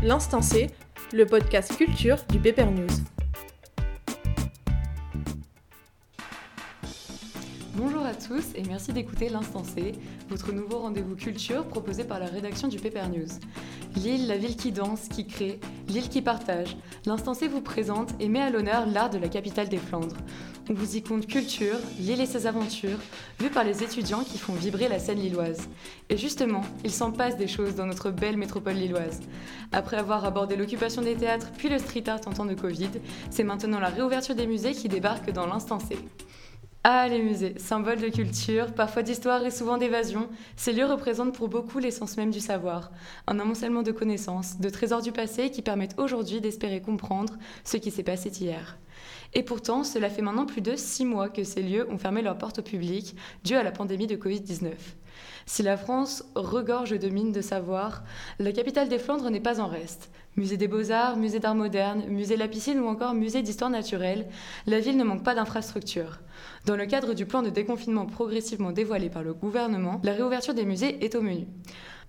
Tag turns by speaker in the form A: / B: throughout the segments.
A: L'Instant le podcast culture du Paper News.
B: Bonjour à tous et merci d'écouter l'Instant votre nouveau rendez-vous culture proposé par la rédaction du Paper News. Lille, la ville qui danse, qui crée, l'île qui partage. L'Instant vous présente et met à l'honneur l'art de la capitale des Flandres. On vous y compte culture, l'île et ses aventures, vues par les étudiants qui font vibrer la scène lilloise. Et justement, il s'en passe des choses dans notre belle métropole lilloise. Après avoir abordé l'occupation des théâtres puis le street art en temps de Covid, c'est maintenant la réouverture des musées qui débarque dans l'Instant C. Ah, les musées, symboles de culture, parfois d'histoire et souvent d'évasion, ces lieux représentent pour beaucoup l'essence même du savoir, un amoncellement de connaissances, de trésors du passé qui permettent aujourd'hui d'espérer comprendre ce qui s'est passé hier. Et pourtant, cela fait maintenant plus de six mois que ces lieux ont fermé leurs portes au public, dû à la pandémie de Covid-19. Si la France regorge de mines de savoir, la capitale des Flandres n'est pas en reste. Musée des beaux-arts, musée d'art moderne, musée de la piscine ou encore musée d'histoire naturelle, la ville ne manque pas d'infrastructures. Dans le cadre du plan de déconfinement progressivement dévoilé par le gouvernement, la réouverture des musées est au menu.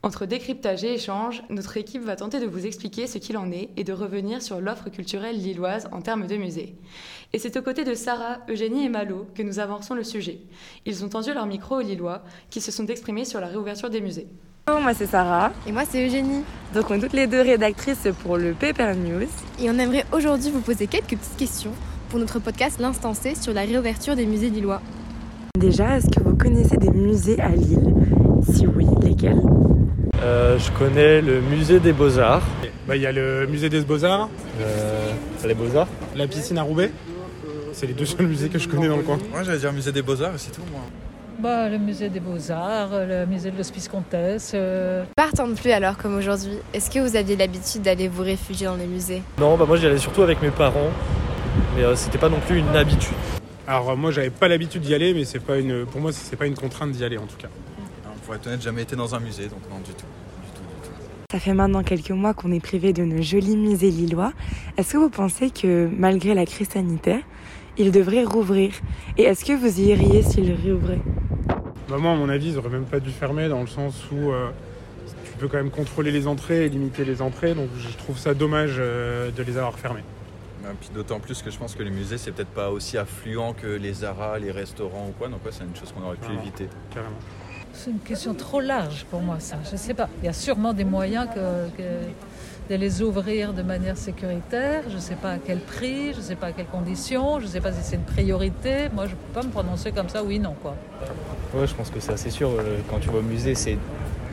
B: Entre décryptage et échange, notre équipe va tenter de vous expliquer ce qu'il en est et de revenir sur l'offre culturelle lilloise en termes de musées. Et c'est aux côtés de Sarah, Eugénie et Malo que nous avançons le sujet. Ils ont tendu leur micro aux Lillois qui se sont exprimés sur la réouverture des musées.
C: Bonjour, moi c'est Sarah.
D: Et moi c'est Eugénie.
C: Donc on est toutes les deux rédactrices pour le Paper News.
D: Et on aimerait aujourd'hui vous poser quelques petites questions pour notre podcast L'Instant C sur la réouverture des musées lillois.
C: Déjà, est-ce que vous connaissez des musées à Lille? Si oui, lesquels
E: euh, je connais le musée des Beaux-Arts.
F: Bah, il y a le musée des Beaux-Arts,
E: Euh, les Beaux-Arts
F: la piscine à Roubaix. C'est les deux seuls musées que je connais dans le coin.
G: Moi j'allais dire musée des beaux-arts et c'est tout moi.
H: Bah, le musée des beaux-arts, le musée de l'Hospice Comtesse. euh,
D: Pas de plus alors comme aujourd'hui. Est-ce que vous aviez l'habitude d'aller vous réfugier dans les musées?
E: Non, bah moi j'y allais surtout avec mes parents, mais euh, c'était pas non plus une habitude.
F: Alors moi j'avais pas l'habitude d'y aller, mais c'est pas une, pour moi c'est pas une contrainte d'y aller en tout cas.
G: Pour être honnête, jamais été dans un musée, donc non du tout. Du tout, du tout.
C: Ça fait maintenant quelques mois qu'on est privé de nos jolis musées lillois. Est-ce que vous pensez que malgré la crise sanitaire, ils devraient rouvrir? Et est-ce que vous y iriez s'ils réouvraient
F: Bah, moi à mon avis ils auraient même pas dû fermer dans le sens où euh, tu peux quand même contrôler les entrées et limiter les entrées, donc je trouve ça dommage euh, de les avoir fermés.
G: Puis d'autant plus que je pense que les musées c'est peut-être pas aussi affluent que les Zara, les restaurants ou quoi, donc ouais, c'est une chose qu'on aurait pu
F: Ah.
G: éviter.
F: Carrément.
H: C'est une question trop large pour moi, ça. Je sais pas. Il y a sûrement des moyens de les ouvrir de manière sécuritaire. Je sais pas à quel prix, je sais pas à quelles conditions, je sais pas si c'est une priorité. Moi, je peux pas me prononcer comme ça, oui, non, quoi.
I: Ouais, je pense que c'est assez sûr. Euh, Quand tu vas au musée, c'est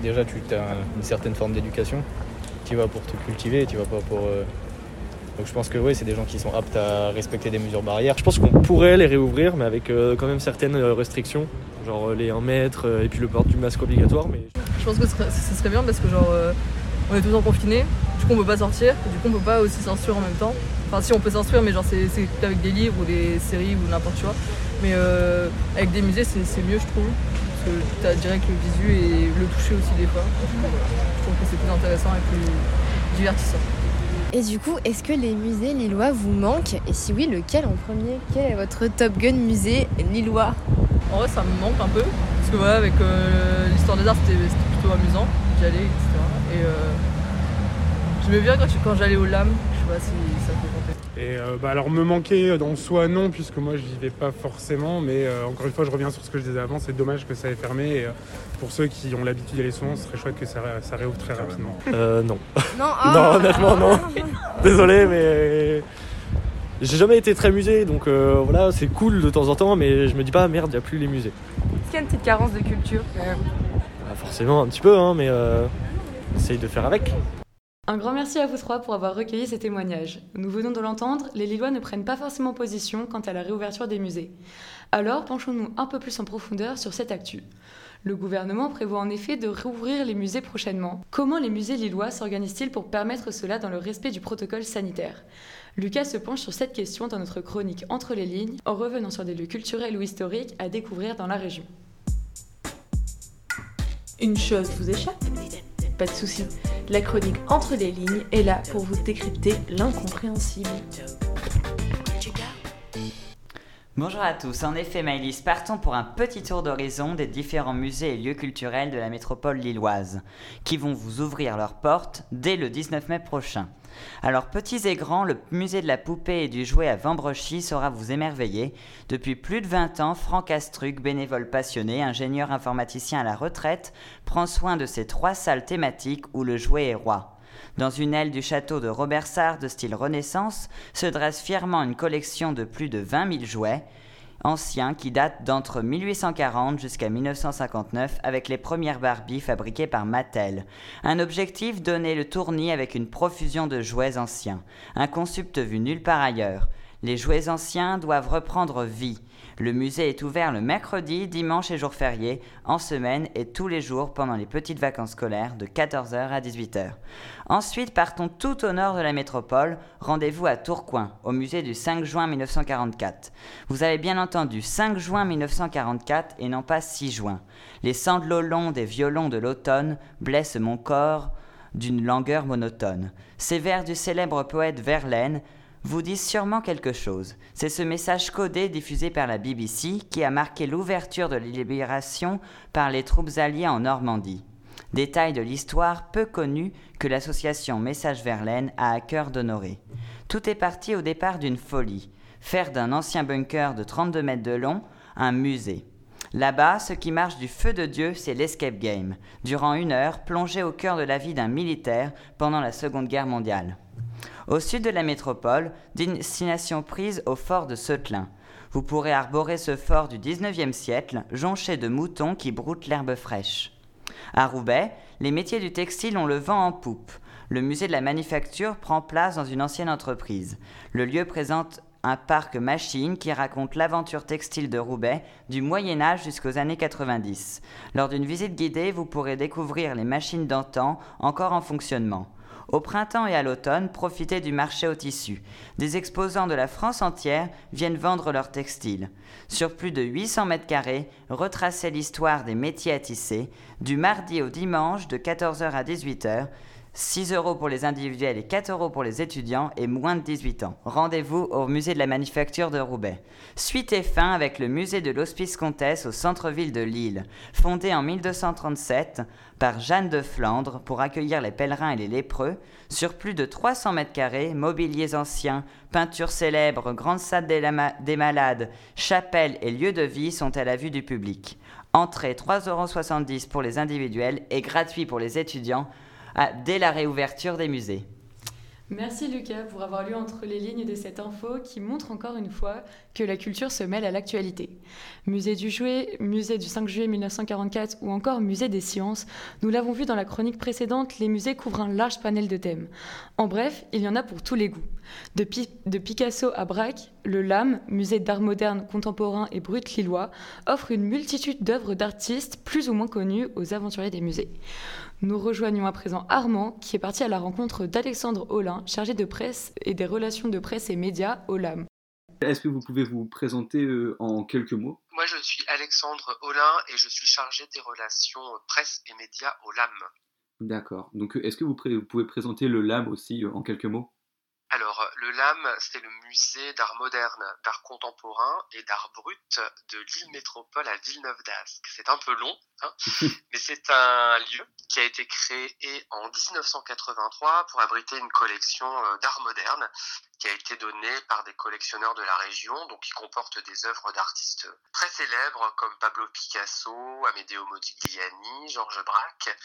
I: déjà tu as une certaine forme d'éducation. Tu vas pour te cultiver, tu vas pas pour. euh, Donc je pense que ouais, c'est des gens qui sont aptes à respecter des mesures barrières.
E: Je pense qu'on pourrait les réouvrir, mais avec euh, quand même certaines euh, restrictions, genre euh, les 1 mètre et puis le port du masque obligatoire. Mais
J: Je pense que ce serait, bien parce que genre on est tout le temps confinés, du coup on peut pas sortir, du coup on peut pas aussi s'instruire en même temps. Enfin si on peut s'instruire mais genre c'est avec des livres ou des séries ou n'importe quoi. Mais avec des musées c'est mieux je trouve. Parce que t'as direct le visu et le toucher aussi des fois. Je trouve que c'est plus intéressant et plus divertissant.
D: Et du coup, est-ce que les musées lillois vous manquent Et si oui, lequel en premier Quel est votre Top Gun musée lillois
J: En vrai ça me manque un peu. Parce que voilà avec euh, l'histoire des arts c'était plutôt amusant. J'y allais, etc. Et euh, j'aimais bien quand, j'allais au LAM. Je sais pas si ça compter.
F: Et euh, bah, alors me manquer dans soi non, puisque moi je n'y vais pas forcément, mais euh, encore une fois je reviens sur ce que je disais avant, c'est dommage que ça ait fermé. Et, euh, pour ceux qui ont l'habitude d'y aller souvent, ce serait chouette que ça, ça réouvre très rapidement.
E: Euh, non.
D: Non,
E: Non, honnêtement, non. Désolé, mais j'ai jamais été très musée, donc euh, voilà, c'est cool de temps en temps, mais je me dis pas merde, y a plus les musées.
C: Est-ce qu'il y a une petite carence de culture quand même?
E: Bah, forcément un petit peu, hein, mais euh, essaye de faire avec.
B: Un grand merci à vous trois pour avoir recueilli ces témoignages. Nous venons de l'entendre, les Lillois ne prennent pas forcément position quant à la réouverture des musées. Alors penchons-nous un peu plus en profondeur sur cette actu. Le gouvernement prévoit en effet de rouvrir les musées prochainement. Comment les musées lillois s'organisent-ils pour permettre cela dans le respect du protocole sanitaire? Lucas se penche sur cette question dans notre chronique Entre les lignes, en revenant sur des lieux culturels ou historiques à découvrir dans la région.
A: Une chose vous échappe? Pas de souci. La chronique Entre les lignes est là pour vous décrypter l'incompréhensible.
K: Bonjour à tous, en effet Maëlys, partons pour un petit tour d'horizon des différents musées et lieux culturels de la métropole lilloise, qui vont vous ouvrir leurs portes dès le 19 mai prochain. Alors petits et grands, le musée de la poupée et du jouet à Vambrochy saura vous émerveiller. Depuis plus de 20 ans, Franck Astruc, bénévole passionné, ingénieur informaticien à la retraite, prend soin de ces trois salles thématiques où le jouet est roi. Dans une aile du château de Robersart de style Renaissance se dresse fièrement une collection de plus de 20 000 jouets anciens qui datent d'entre 1840 jusqu'à 1959 avec les premières Barbie fabriquées par Mattel. Un objectif donner le tournis avec une profusion de jouets anciens, un concept vu nulle part ailleurs. Les jouets anciens doivent reprendre vie. Le musée est ouvert le mercredi, dimanche et jours fériés, en semaine et tous les jours pendant les petites vacances scolaires de 14h à 18h. Ensuite, partons tout au nord de la métropole. Rendez-vous à Tourcoing, au musée du 5 juin 1944. Vous avez bien entendu 5 juin 1944 et non pas 6 juin. Les sanglots longs des violons de l'automne blessent mon corps d'une langueur monotone. Ces vers du célèbre poète Verlaine vous disent sûrement quelque chose. C'est ce message codé diffusé par la BBC qui a marqué l'ouverture de la libération par les troupes alliées en Normandie. Détail de l'histoire peu connu que l'association Message Verlaine a à cœur d'honorer. Tout est parti au départ d'une folie faire d'un ancien bunker de 32 mètres de long un musée. Là-bas, ce qui marche du feu de Dieu, c'est l'escape game, durant une heure, plongé au cœur de la vie d'un militaire pendant la Seconde Guerre mondiale. Au sud de la métropole, destination prise au fort de Seutlin. Vous pourrez arborer ce fort du 19e siècle, jonché de moutons qui broutent l'herbe fraîche. À Roubaix, les métiers du textile ont le vent en poupe. Le musée de la manufacture prend place dans une ancienne entreprise. Le lieu présente un parc machine qui raconte l'aventure textile de Roubaix du Moyen Âge jusqu'aux années 90. Lors d'une visite guidée, vous pourrez découvrir les machines d'antan encore en fonctionnement. Au printemps et à l'automne, profitez du marché au tissu. Des exposants de la France entière viennent vendre leurs textiles. Sur plus de 800 mètres carrés, retracez l'histoire des métiers à tisser, du mardi au dimanche de 14h à 18h, 6 euros pour les individuels et 4 euros pour les étudiants et moins de 18 ans. Rendez-vous au musée de la manufacture de Roubaix. Suite et fin avec le musée de l'Hospice Comtesse au centre-ville de Lille. Fondé en 1237 par Jeanne de Flandre pour accueillir les pèlerins et les lépreux, sur plus de 300 mètres carrés, mobiliers anciens, peintures célèbres, grande salle des malades, chapelles et lieux de vie sont à la vue du public. Entrée 3,70 euros pour les individuels et gratuit pour les étudiants dès la réouverture des musées.
B: Merci Lucas pour avoir lu entre les lignes de cette info qui montre encore une fois que la culture se mêle à l'actualité. Musée du jouet, musée du 5 juillet 1944 ou encore musée des sciences, nous l'avons vu dans la chronique précédente, les musées couvrent un large panel de thèmes. En bref, il y en a pour tous les goûts. De, de Picasso à Braque, le LAM, musée d'art moderne, contemporain et brut lillois, offre une multitude d'œuvres d'artistes plus ou moins connus aux aventuriers des musées. Nous rejoignons à présent Armand, qui est parti à la rencontre d'Alexandre Olin, chargé de presse et des relations de presse et médias au LAM.
L: Est-ce que vous pouvez vous présenter euh, en quelques mots?
M: Moi, je suis Alexandre Olin et je suis chargé des relations presse et médias au LAM.
L: D'accord. Donc, est-ce que vous, pouvez présenter le LAM aussi euh, en quelques mots?
M: Alors, le LAM, c'est le musée d'art moderne, d'art contemporain et d'art brut de l'île métropole à Villeneuve d'Ascq. C'est un peu long, hein, mais c'est un lieu qui a été créé en 1983 pour abriter une collection euh, d'art moderne qui a été donnée par des collectionneurs de la région, donc qui comporte des œuvres d'artistes très célèbres comme Pablo Picasso, Amedeo Modigliani, Georges Braque.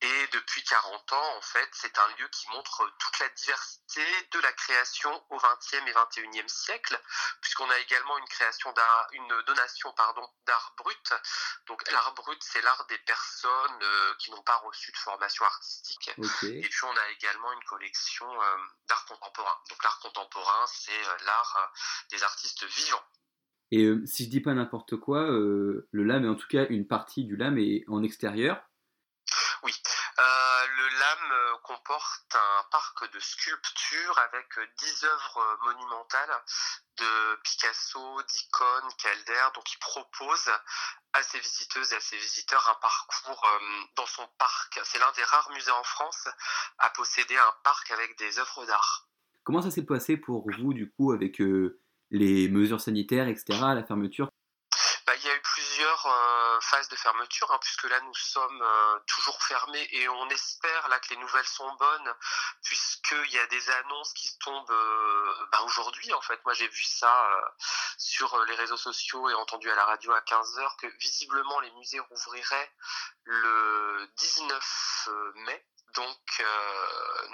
M: Et depuis 40 ans, en fait, c'est un lieu qui montre toute la diversité de la création au XXe et XXIe siècle, puisqu'on a également une création d'art, une donation pardon d'art brut. Donc l'art brut, c'est l'art des personnes euh, qui n'ont pas reçu de formation artistique. Et puis on a également une collection euh, d'art contemporain. Donc l'art contemporain, c'est euh, l'art des artistes vivants.
L: Et si je dis pas n'importe quoi, le LAM est en tout cas une partie du LAM est en extérieur.
M: Oui, euh, le LAM euh, comporte un parc de sculptures avec 10 œuvres euh, monumentales de Picasso, d'icônes, Calder, donc il propose à ses visiteuses et à ses visiteurs un parcours dans son parc. C'est l'un des rares musées en France à posséder un parc avec des œuvres d'art.
L: Comment ça s'est passé pour vous du coup avec les mesures sanitaires, etc., la fermeture?
M: Bah, il y a eu plusieurs euh, phases de fermeture, hein, puisque là nous sommes euh, toujours fermés et on espère là que les nouvelles sont bonnes, puisqu'il y a des annonces qui se tombent euh, bah, aujourd'hui. En fait, moi j'ai vu ça sur les réseaux sociaux et entendu à la radio à 15h que visiblement les musées rouvriraient le 19 mai. Donc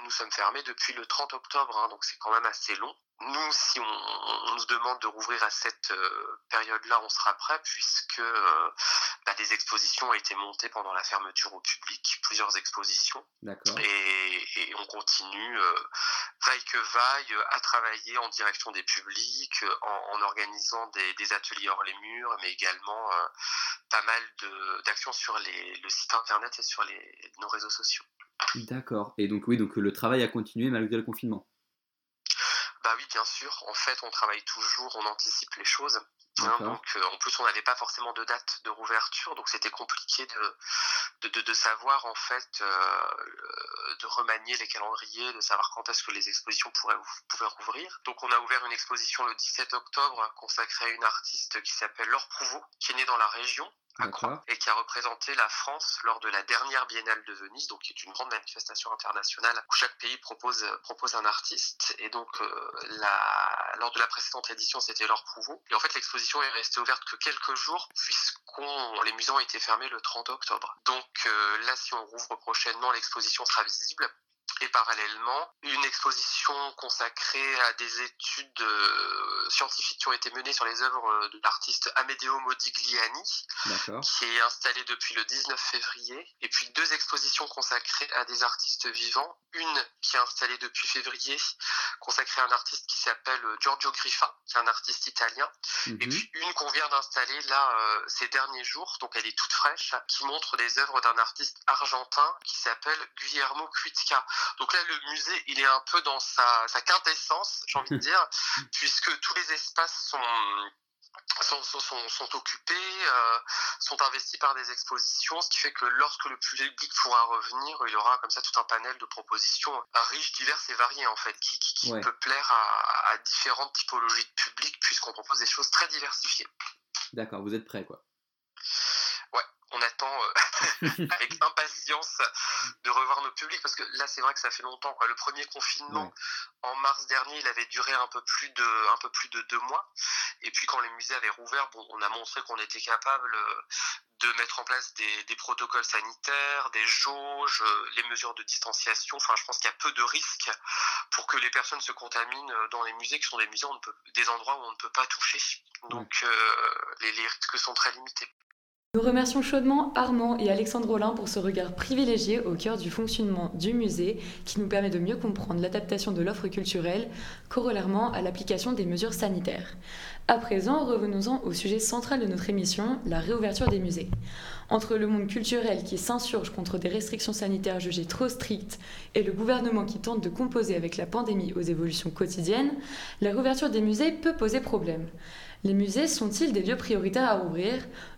M: nous sommes fermés depuis le 30 octobre, hein, donc c'est quand même assez long nous, si on, nous demande de rouvrir à cette euh, période-là, on sera prêt puisque euh, bah, des expositions ont été montées pendant la fermeture au public, plusieurs expositions. Et, on continue, euh, vaille que vaille, à travailler en direction des publics, en, organisant des, ateliers hors les murs, mais également pas mal d'actions sur le site internet et sur les, nos réseaux sociaux.
L: D'accord. Et donc oui, donc le travail a continué malgré le confinement.
M: Bah oui, bien sûr. En fait, on travaille toujours, on anticipe les choses. Hein, donc, euh, en plus, on n'avait pas forcément de date de rouverture, donc c'était compliqué de, de, de, savoir, en fait, euh, de remanier les calendriers, de savoir quand est-ce que les expositions pourraient, pouvaient rouvrir. Donc, on a ouvert une exposition le 17 octobre consacrée à une artiste qui s'appelle Laure Prouveau, qui est née dans la région et qui a représenté la France lors de la dernière Biennale de Venise, donc qui est une grande manifestation internationale où chaque pays propose, propose un artiste. Et donc, euh, la, lors de la précédente édition, c'était Laure Prouveau. Et en fait, l'exposition est restée ouverte que quelques jours, puisqu'on les musées ont été fermés le 30 octobre. Donc euh, là, si on rouvre prochainement, l'exposition sera visible et parallèlement une exposition consacrée à des études euh, scientifiques qui ont été menées sur les œuvres de l'artiste Amedeo Modigliani, qui est installée depuis le 19 février, et puis deux expositions consacrées à des artistes vivants, une qui est installée depuis février, consacrée à un artiste qui s'appelle Giorgio Griffa, qui est un artiste italien, et mhm. puis une qu'on vient d'installer là euh, ces derniers jours, donc elle est toute fraîche, qui montre des œuvres d'un artiste argentin qui s'appelle Guillermo Cuitca. Donc là, le musée, il est un peu dans sa, quintessence, j'ai envie de dire, puisque tous les espaces sont sont, occupés, euh, sont investis par des expositions, ce qui fait que lorsque le public pourra revenir, il y aura comme ça tout un panel de propositions riches, diverses et variées en fait, qui, peut plaire à, à différentes typologies de public puisqu'on propose des choses très diversifiées.
L: D'accord, vous êtes prêts quoi
M: on attend euh, avec impatience de revoir nos publics parce que là c'est vrai que ça fait longtemps quoi. Le premier confinement en mars dernier, il avait duré un peu plus de un peu plus de deux mois et puis quand les musées avaient rouvert, bon, on a montré qu'on était capable euh, de mettre en place des, des, protocoles sanitaires, des jauges, euh, les mesures de distanciation. Enfin, je pense qu'il y a peu de risques pour que les personnes se contaminent dans les musées qui sont des musées, on ne peut, des endroits où on ne peut pas toucher. Donc, les, les risques sont très limités.
B: Nous remercions chaudement Armand et Alexandre Rollin pour ce regard privilégié au cœur du fonctionnement du musée qui nous permet de mieux comprendre l'adaptation de l'offre culturelle corollairement à l'application des mesures sanitaires. À présent, revenons-en au sujet central de notre émission, la réouverture des musées. Entre le monde culturel qui s'insurge contre des restrictions sanitaires jugées trop strictes et le gouvernement qui tente de composer avec la pandémie aux évolutions quotidiennes, la réouverture des musées peut poser problème. Les musées sont-ils des lieux prioritaires à ouvrir?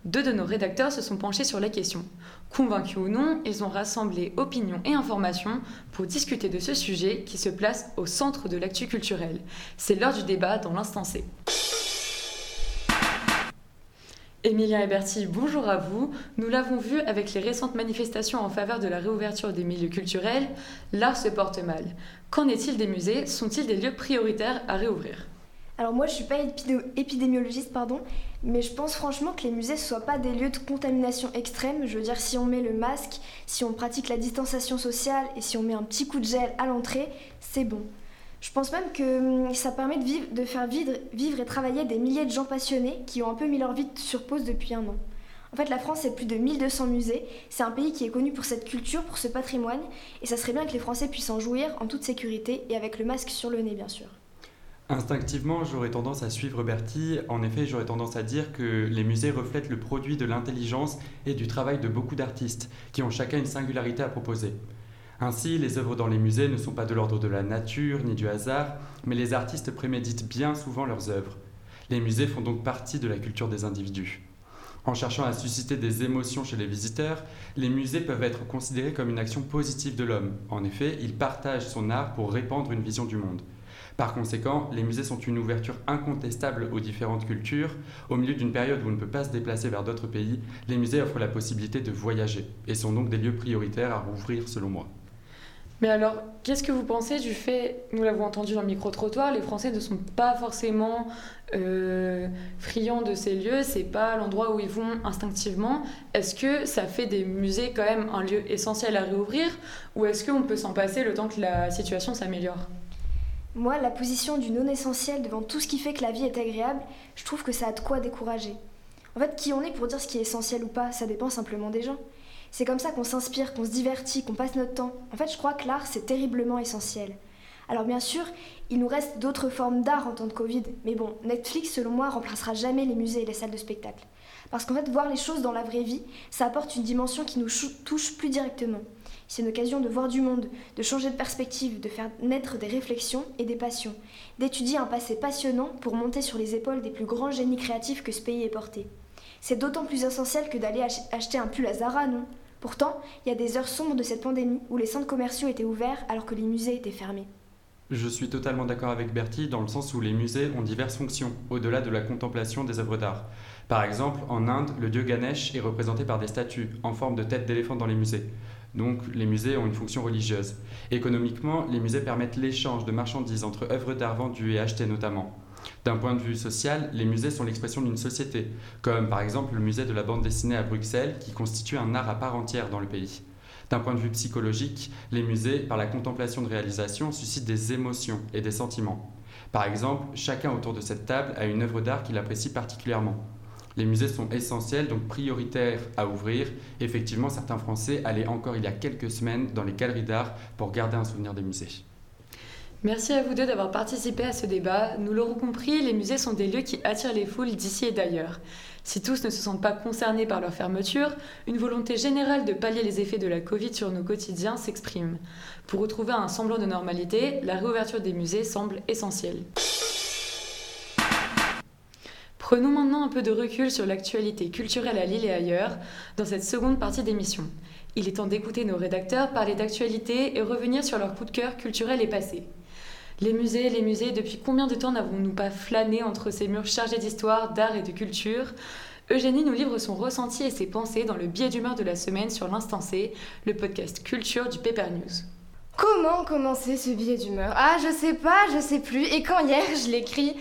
B: Deux de nos rédacteurs se sont penchés sur la question. Convaincus ou non, ils ont rassemblé opinions et informations pour discuter de ce sujet qui se place au centre de l'actu culturel. C'est l'heure du débat dans l'instant C. Emilia et Bertie, bonjour à vous. Nous l'avons vu avec les récentes manifestations en faveur de la réouverture des milieux culturels, l'art se porte mal. Qu'en est-il des musées? Sont-ils des lieux prioritaires à réouvrir?
N: Alors moi, je suis pas épidémiologiste, pardon, mais je pense franchement que les musées ne soient pas des lieux de contamination extrême. Je veux dire, si on met le masque, si on pratique la distanciation sociale et si on met un petit coup de gel à l'entrée, c'est bon. Je pense même que hum, ça permet de, faire vivre, vivre et travailler des milliers de gens passionnés qui ont un peu mis leur vie sur pause depuis un an. En fait, la France, c'est plus de 1200 musées. C'est un pays qui est connu pour cette culture, pour ce patrimoine, et ça serait bien que les Français puissent en jouir en toute sécurité et avec le masque sur le nez, bien sûr.
O: Instinctivement, j'aurais tendance à suivre Bertie. En effet, j'aurais tendance à dire que les musées reflètent le produit de l'intelligence et du travail de beaucoup d'artistes, qui ont chacun une singularité à proposer. Ainsi, les œuvres dans les musées ne sont pas de l'ordre de la nature ni du hasard, mais les artistes préméditent bien souvent leurs œuvres. Les musées font donc partie de la culture des individus. En cherchant à susciter des émotions chez les visiteurs, les musées peuvent être considérés comme une action positive de l'homme. En effet, il partage son art pour répandre une vision du monde. Par conséquent, les musées sont une ouverture incontestable aux différentes cultures. Au milieu d'une période où on ne peut pas se déplacer vers d'autres pays, les musées offrent la possibilité de voyager et sont donc des lieux prioritaires à rouvrir selon moi.
B: Mais alors, qu'est-ce que vous pensez du fait, nous l'avons entendu dans le micro-trottoir, les Français ne sont pas forcément euh, friands de ces lieux, c'est pas l'endroit où ils vont instinctivement. Est-ce que ça fait des musées quand même un lieu essentiel à réouvrir ou est-ce qu'on peut s'en passer le temps que la situation s'améliore?
N: Moi, la position du non essentiel devant tout ce qui fait que la vie est agréable, je trouve que ça a de quoi décourager. En fait, qui on est pour dire ce qui est essentiel ou pas, ça dépend simplement des gens. C'est comme ça qu'on s'inspire, qu'on se divertit, qu'on passe notre temps. En fait, je crois que l'art, c'est terriblement essentiel. Alors bien sûr, il nous reste d'autres formes d'art en temps de Covid, mais bon, Netflix, selon moi, remplacera jamais les musées et les salles de spectacle. Parce qu'en fait, voir les choses dans la vraie vie, ça apporte une dimension qui nous touche plus directement. C'est une occasion de voir du monde, de changer de perspective, de faire naître des réflexions et des passions, d'étudier un passé passionnant pour monter sur les épaules des plus grands génies créatifs que ce pays ait porté. C'est d'autant plus essentiel que d'aller acheter un pull à Zara, non? Pourtant, il y a des heures sombres de cette pandémie où les centres commerciaux étaient ouverts alors que les musées étaient fermés.
O: Je suis totalement d'accord avec Bertie dans le sens où les musées ont diverses fonctions, au-delà de la contemplation des œuvres d'art. Par exemple, en Inde, le dieu Ganesh est représenté par des statues en forme de tête d'éléphant dans les musées. Donc les musées ont une fonction religieuse. Économiquement, les musées permettent l'échange de marchandises entre œuvres d'art vendues et achetées notamment. D'un point de vue social, les musées sont l'expression d'une société, comme par exemple le musée de la bande dessinée à Bruxelles, qui constitue un art à part entière dans le pays. D'un point de vue psychologique, les musées, par la contemplation de réalisation, suscitent des émotions et des sentiments. Par exemple, chacun autour de cette table a une œuvre d'art qu'il apprécie particulièrement. Les musées sont essentiels, donc prioritaires à ouvrir. Effectivement, certains Français allaient encore il y a quelques semaines dans les galeries d'art pour garder un souvenir des musées.
B: Merci à vous deux d'avoir participé à ce débat. Nous l'aurons compris, les musées sont des lieux qui attirent les foules d'ici et d'ailleurs. Si tous ne se sentent pas concernés par leur fermeture, une volonté générale de pallier les effets de la Covid sur nos quotidiens s'exprime. Pour retrouver un semblant de normalité, la réouverture des musées semble essentielle. Prenons maintenant un peu de recul sur l'actualité culturelle à Lille et ailleurs dans cette seconde partie d'émission. Il est temps d'écouter nos rédacteurs parler d'actualité et revenir sur leur coup de cœur culturel et passé. Les musées, les musées, depuis combien de temps n'avons-nous pas flâné entre ces murs chargés d'histoire, d'art et de culture? Eugénie nous livre son ressenti et ses pensées dans le biais d'humeur de la semaine sur l'Instant C, le podcast culture du Paper News.
D: Comment commencer ce billet d'humeur? Ah, je sais pas, je sais plus. Et quand hier je l'écris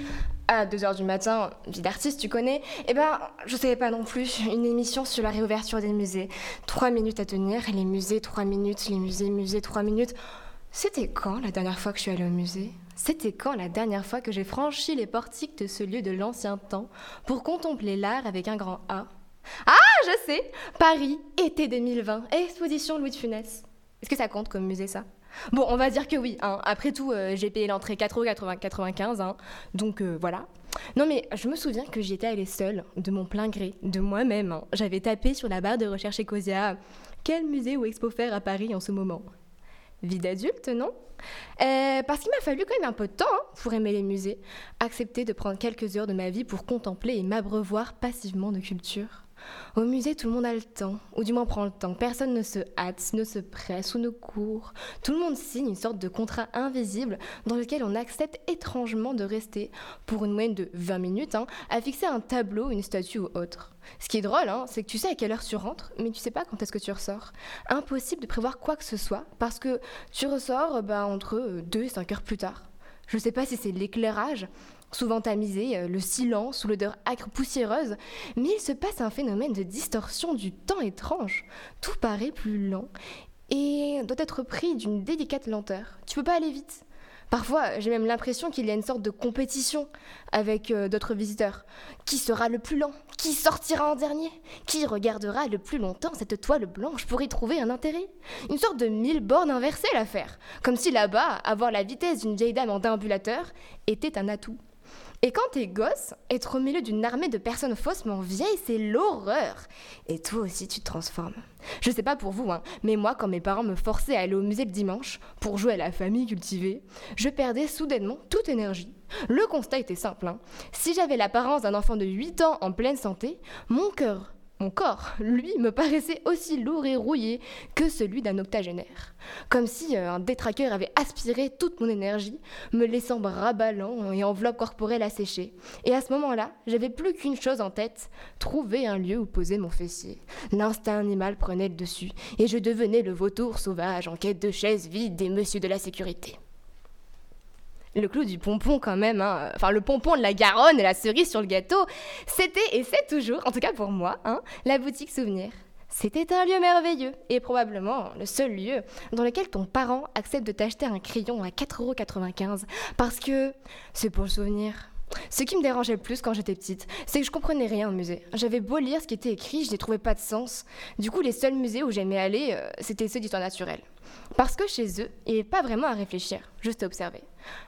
D: à 2h du matin, vie d'artiste, tu connais, eh ben, je savais pas non plus. Une émission sur la réouverture des musées. Trois minutes à tenir, les musées, trois minutes, les musées, musées, trois minutes. C'était quand la dernière fois que je suis allée au musée? C'était quand la dernière fois que j'ai franchi les portiques de ce lieu de l'ancien temps pour contempler l'art avec un grand A? Ah, je sais Paris, été 2020, exposition Louis de Funès. Est-ce que ça compte comme musée ça? Bon, on va dire que oui. Hein. Après tout, euh, j'ai payé l'entrée 4,95 hein. Donc euh, voilà. Non mais je me souviens que j'y étais allée seule, de mon plein gré, de moi-même. Hein. J'avais tapé sur la barre de recherche Ecosia quel musée ou expo faire à Paris en ce moment? Vie d'adulte, non? Euh, Parce qu'il m'a fallu quand même un peu de temps hein, pour aimer les musées, accepter de prendre quelques heures de ma vie pour contempler et m'abreuvoir passivement de culture. Au musée, tout le monde a le temps, ou du moins prend le temps. Personne ne se hâte, ne se presse ou ne court. Tout le monde signe une sorte de contrat invisible dans lequel on accepte étrangement de rester, pour une moyenne de 20 minutes, hein, à fixer un tableau, une statue ou autre. Ce qui est drôle, hein, c'est que tu sais à quelle heure tu rentres, mais tu sais pas quand est-ce que tu ressors. Impossible de prévoir quoi que ce soit, parce que tu ressors bah, entre 2 et 5 heures plus tard. Je sais pas si c'est l'éclairage, souvent tamisé, euh, le silence ou l'odeur acre poussiéreuse, mais il se passe un phénomène de distorsion du temps étrange. Tout paraît plus lent et doit être pris d'une délicate lenteur. Tu peux pas aller vite. Parfois, j'ai même l'impression qu'il y a une sorte de compétition avec euh, d'autres visiteurs. Qui sera le plus lent? Qui sortira en dernier? Qui regardera le plus longtemps cette toile blanche pour y trouver un intérêt? Une sorte de mille bornes inversées l'affaire. Comme si là-bas, avoir la vitesse d'une vieille dame en déambulateur était un atout. Et quand t'es gosse, être au milieu d'une armée de personnes faussement vieilles, c'est l'horreur. Et toi aussi, tu te transformes. Je sais pas pour vous, hein, mais moi, quand mes parents me forçaient à aller au musée le dimanche pour jouer à la famille cultivée, je perdais soudainement toute énergie. Le constat était simple. Hein. Si j'avais l'apparence d'un enfant de 8 ans en pleine santé, mon cœur mon corps, lui, me paraissait aussi lourd et rouillé que celui d'un octogénaire. Comme si euh, un détraqueur avait aspiré toute mon énergie, me laissant bras ballants et enveloppe corporelle asséchée. Et à ce moment-là, j'avais plus qu'une chose en tête trouver un lieu où poser mon fessier. L'instinct animal prenait le dessus, et je devenais le vautour sauvage en quête de chaises vides des messieurs de la sécurité le clou du pompon quand même, hein. enfin le pompon de la Garonne et la cerise sur le gâteau, c'était et c'est toujours, en tout cas pour moi, hein, la boutique souvenir. C'était un lieu merveilleux et probablement le seul lieu dans lequel ton parent accepte de t'acheter un crayon à 4,95€ parce que c'est pour le souvenir. Ce qui me dérangeait le plus quand j'étais petite, c'est que je comprenais rien au musée. J'avais beau lire ce qui était écrit, je n'y trouvais pas de sens. Du coup, les seuls musées où j'aimais aller, euh, c'était ceux d'histoire naturelle. Parce que chez eux, il n'y avait pas vraiment à réfléchir, juste à observer.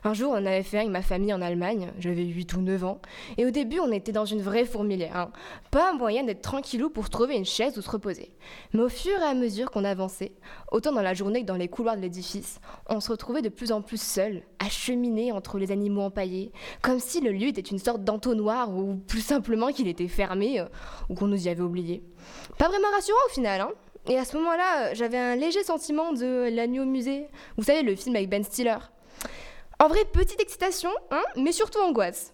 D: Un jour, on avait fait avec ma famille en Allemagne, j'avais 8 ou 9 ans, et au début, on était dans une vraie fourmilière. Hein. Pas un moyen d'être tranquillou pour trouver une chaise où se reposer. Mais au fur et à mesure qu'on avançait, autant dans la journée que dans les couloirs de l'édifice, on se retrouvait de plus en plus seuls, à cheminer entre les animaux empaillés, comme si le lieu était une sorte d'entonnoir, ou plus simplement qu'il était fermé, euh, ou qu'on nous y avait oublié. Pas vraiment rassurant au final, hein et à ce moment-là, j'avais un léger sentiment de l'agneau au musée. Vous savez, le film avec Ben Stiller. En vrai, petite excitation, hein, mais surtout angoisse.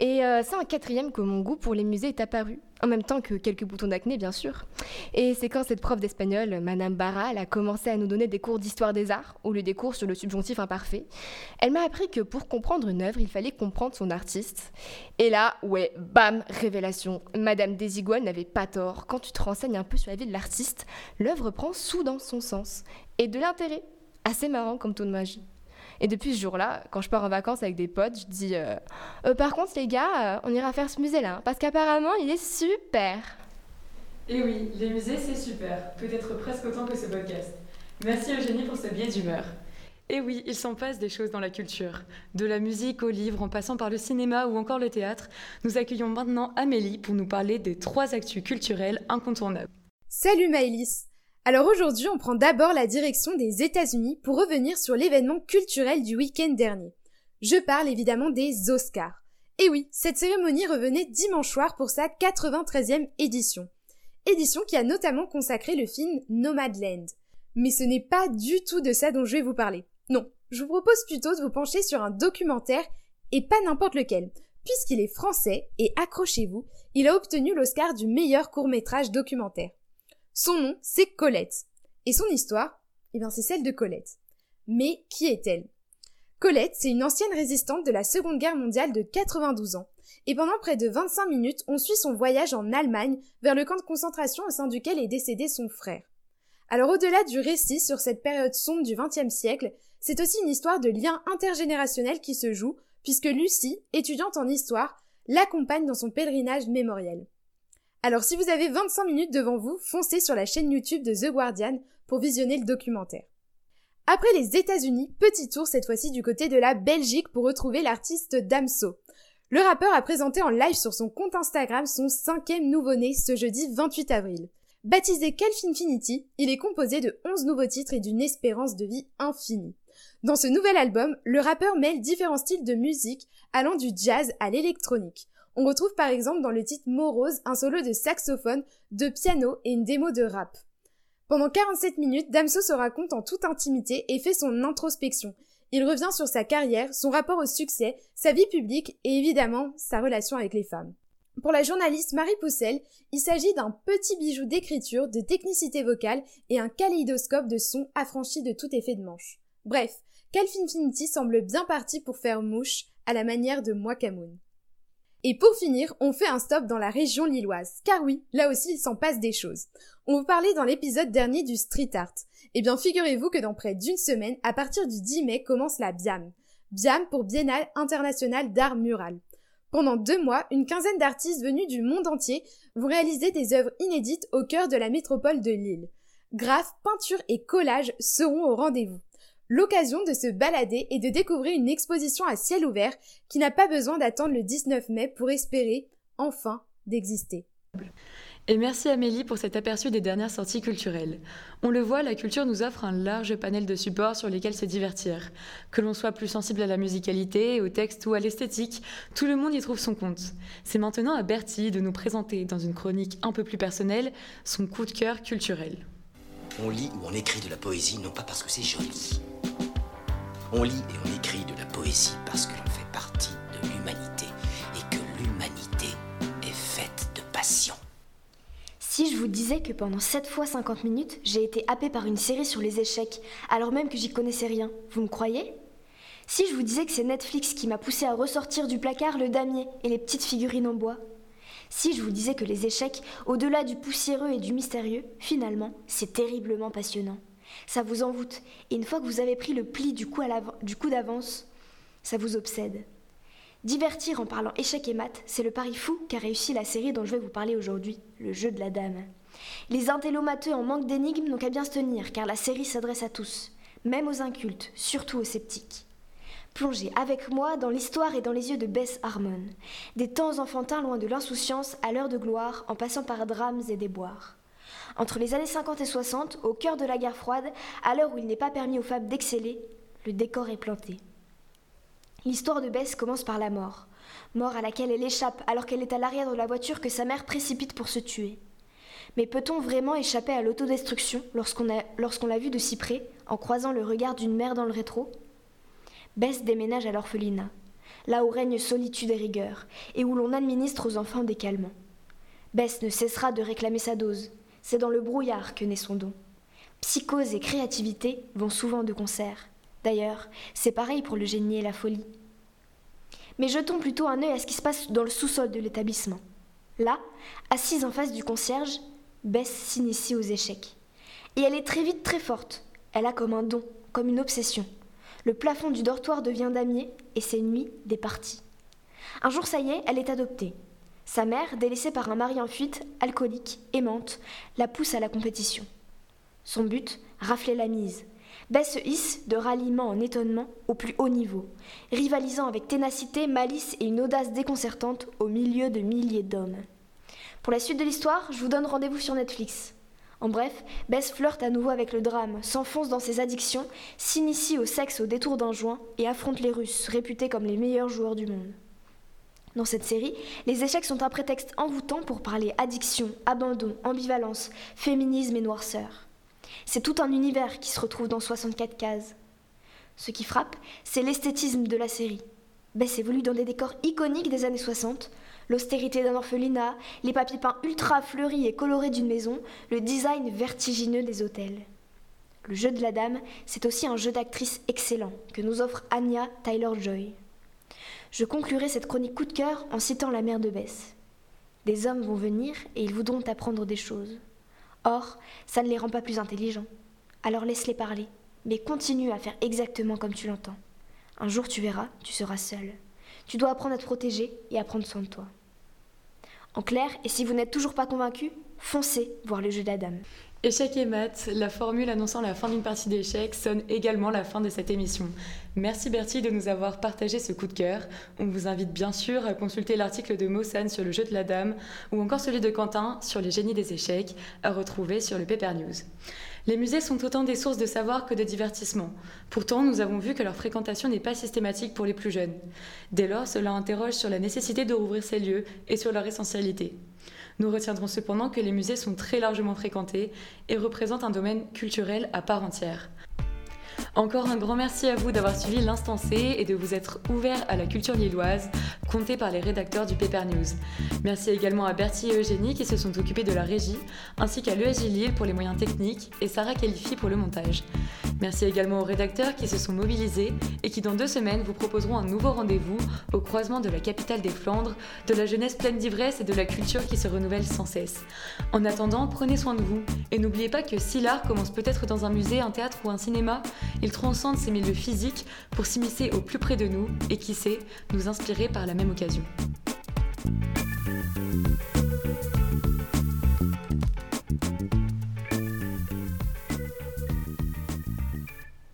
D: Et euh, c'est un quatrième que mon goût pour les musées est apparu, en même temps que quelques boutons d'acné, bien sûr. Et c'est quand cette prof d'espagnol, Madame Barral, a commencé à nous donner des cours d'histoire des arts, au lieu des cours sur le subjonctif imparfait. Elle m'a appris que pour comprendre une œuvre, il fallait comprendre son artiste. Et là, ouais, bam, révélation. Madame Desigual n'avait pas tort. Quand tu te renseignes un peu sur la vie de l'artiste, l'œuvre prend soudain son sens. Et de l'intérêt. Assez marrant comme ton de magie. Et depuis ce jour-là, quand je pars en vacances avec des potes, je dis euh, euh, Par contre, les gars, euh, on ira faire ce musée-là, hein, parce qu'apparemment, il est super.
B: Et oui, les musées, c'est super. Peut-être presque autant que ce podcast. Merci Eugénie pour ce biais d'humeur. Et oui, il s'en passe des choses dans la culture. De la musique au livre, en passant par le cinéma ou encore le théâtre, nous accueillons maintenant Amélie pour nous parler des trois actus culturels incontournables.
P: Salut Maëlys alors aujourd'hui, on prend d'abord la direction des États-Unis pour revenir sur l'événement culturel du week-end dernier. Je parle évidemment des Oscars. Et oui, cette cérémonie revenait dimanche soir pour sa 93e édition. Édition qui a notamment consacré le film Nomadland. Mais ce n'est pas du tout de ça dont je vais vous parler. Non, je vous propose plutôt de vous pencher sur un documentaire et pas n'importe lequel, puisqu'il est français et accrochez-vous, il a obtenu l'Oscar du meilleur court-métrage documentaire. Son nom, c'est Colette. Et son histoire, eh bien, c'est celle de Colette. Mais qui est-elle? Colette, c'est une ancienne résistante de la Seconde Guerre mondiale de 92 ans. Et pendant près de 25 minutes, on suit son voyage en Allemagne vers le camp de concentration au sein duquel est décédé son frère. Alors au-delà du récit sur cette période sombre du XXe siècle, c'est aussi une histoire de lien intergénérationnel qui se joue, puisque Lucie, étudiante en histoire, l'accompagne dans son pèlerinage mémoriel. Alors si vous avez 25 minutes devant vous, foncez sur la chaîne YouTube de The Guardian pour visionner le documentaire. Après les États-Unis, petit tour cette fois-ci du côté de la Belgique pour retrouver l'artiste Damso. Le rappeur a présenté en live sur son compte Instagram son cinquième nouveau-né ce jeudi 28 avril. Baptisé Kelf Infinity, il est composé de 11 nouveaux titres et d'une espérance de vie infinie. Dans ce nouvel album, le rappeur mêle différents styles de musique allant du jazz à l'électronique. On retrouve par exemple dans le titre Morose un solo de saxophone, de piano et une démo de rap. Pendant 47 minutes, Damso se raconte en toute intimité et fait son introspection. Il revient sur sa carrière, son rapport au succès, sa vie publique et évidemment sa relation avec les femmes. Pour la journaliste Marie Poussel, il s'agit d'un petit bijou d'écriture, de technicité vocale et un kaléidoscope de sons affranchi de tout effet de manche. Bref, Calf Infinity semble bien parti pour faire mouche à la manière de Moikamoun. Et pour finir, on fait un stop dans la région lilloise, car oui, là aussi il s'en passe des choses. On vous parlait dans l'épisode dernier du street art. Eh bien figurez-vous que dans près d'une semaine, à partir du 10 mai, commence la BIAM. BIAM pour Biennale internationale d'art mural. Pendant deux mois, une quinzaine d'artistes venus du monde entier vont réaliser des œuvres inédites au cœur de la métropole de Lille. Graphes, peintures et collages seront au rendez-vous l'occasion de se balader et de découvrir une exposition à ciel ouvert qui n'a pas besoin d'attendre le 19 mai pour espérer, enfin, d'exister.
B: Et merci Amélie pour cet aperçu des dernières sorties culturelles. On le voit, la culture nous offre un large panel de supports sur lesquels se divertir. Que l'on soit plus sensible à la musicalité, au texte ou à l'esthétique, tout le monde y trouve son compte. C'est maintenant à Bertie de nous présenter, dans une chronique un peu plus personnelle, son coup de cœur culturel.
Q: On lit ou on écrit de la poésie non pas parce que c'est joli. On lit et on écrit de la poésie parce que l'on fait partie de l'humanité et que l'humanité est faite de passion.
N: Si je vous disais que pendant 7 fois 50 minutes, j'ai été happée par une série sur les échecs, alors même que j'y connaissais rien, vous me croyez? Si je vous disais que c'est Netflix qui m'a poussé à ressortir du placard le damier et les petites figurines en bois? Si je vous disais que les échecs, au-delà du poussiéreux et du mystérieux, finalement, c'est terriblement passionnant. Ça vous envoûte, et une fois que vous avez pris le pli du coup, d'avance, ça vous obsède. Divertir en parlant échec et maths, c'est le pari fou qu'a réussi la série dont je vais vous parler aujourd'hui, le jeu de la dame. Les intellomateux en manque d'énigmes n'ont qu'à bien se tenir, car la série s'adresse à tous, même aux incultes, surtout aux sceptiques. Plongez avec moi dans l'histoire et dans les yeux de Bess Harmon, des temps enfantins loin de l'insouciance à l'heure de gloire, en passant par drames et déboires. Entre les années 50 et 60, au cœur de la guerre froide, à l'heure où il n'est pas permis aux femmes d'exceller, le décor est planté. L'histoire de Bess commence par la mort. Mort à laquelle elle échappe alors qu'elle est à l'arrière de la voiture que sa mère précipite pour se tuer. Mais peut-on vraiment échapper à l'autodestruction lorsqu'on l'a vue de si près, en croisant le regard d'une mère dans le rétro? Bess déménage à l'orphelinat, là où règne solitude et rigueur, et où l'on administre aux enfants des calmants. Bess ne cessera de réclamer sa dose. C'est dans le brouillard que naît son don. Psychose et créativité vont souvent de concert. D'ailleurs, c'est pareil pour le génie et la folie. Mais jetons plutôt un œil à ce qui se passe dans le sous-sol de l'établissement. Là, assise en face du concierge, Bess s'initie aux échecs. Et elle est très vite très forte. Elle a comme un don, comme une obsession. Le plafond du dortoir devient damier et ses nuits des parties. Un jour, ça y est, elle est adoptée. Sa mère, délaissée par un mari en fuite, alcoolique, aimante, la pousse à la compétition. Son but, rafler la mise, Bess se hisse de ralliement en étonnement au plus haut niveau, rivalisant avec ténacité, malice et une audace déconcertante au milieu de milliers d'hommes. Pour la suite de l'histoire, je vous donne rendez-vous sur Netflix. En bref, Bess flirte à nouveau avec le drame, s'enfonce dans ses addictions, s'initie au sexe au détour d'un joint et affronte les Russes, réputés comme les meilleurs joueurs du monde. Dans cette série, les échecs sont un prétexte envoûtant pour parler addiction, abandon, ambivalence, féminisme et noirceur. C'est tout un univers qui se retrouve dans 64 cases. Ce qui frappe, c'est l'esthétisme de la série. Bess évolue dans des décors iconiques des années 60, l'austérité d'un orphelinat, les papiers peints ultra fleuris et colorés d'une maison, le design vertigineux des hôtels. Le jeu de la dame, c'est aussi un jeu d'actrice excellent que nous offre Anya Tyler-Joy. Je conclurai cette chronique coup de cœur en citant la mère de Bess. Des hommes vont venir et ils voudront apprendre des choses. Or, ça ne les rend pas plus intelligents. Alors laisse-les parler, mais continue à faire exactement comme tu l'entends. Un jour tu verras, tu seras seul. Tu dois apprendre à te protéger et à prendre soin de toi. En clair, et si vous n'êtes toujours pas convaincu, foncez voir le jeu d'Adam.
B: Échec et maths, la formule annonçant la fin d'une partie d'échecs sonne également la fin de cette émission. Merci Bertie de nous avoir partagé ce coup de cœur. On vous invite bien sûr à consulter l'article de Mossane sur le jeu de la dame ou encore celui de Quentin sur les génies des échecs à retrouver sur le Paper News. Les musées sont autant des sources de savoir que de divertissement. Pourtant, nous avons vu que leur fréquentation n'est pas systématique pour les plus jeunes. Dès lors, cela interroge sur la nécessité de rouvrir ces lieux et sur leur essentialité. Nous retiendrons cependant que les musées sont très largement fréquentés et représentent un domaine culturel à part entière. Encore un grand merci à vous d'avoir suivi l'Instant C et de vous être ouvert à la culture lilloise, comptée par les rédacteurs du Paper News. Merci également à Bertie et Eugénie qui se sont occupés de la régie, ainsi qu'à l'ESJ Lille pour les moyens techniques et Sarah Califi pour le montage. Merci également aux rédacteurs qui se sont mobilisés et qui dans deux semaines vous proposeront un nouveau rendez-vous au croisement de la capitale des Flandres, de la jeunesse pleine d'ivresse et de la culture qui se renouvelle sans cesse. En attendant, prenez soin de vous et n'oubliez pas que si l'art commence peut-être dans un musée, un théâtre ou un cinéma, il transcende ces milieux physiques pour s'immiscer au plus près de nous et qui sait, nous inspirer par la même occasion.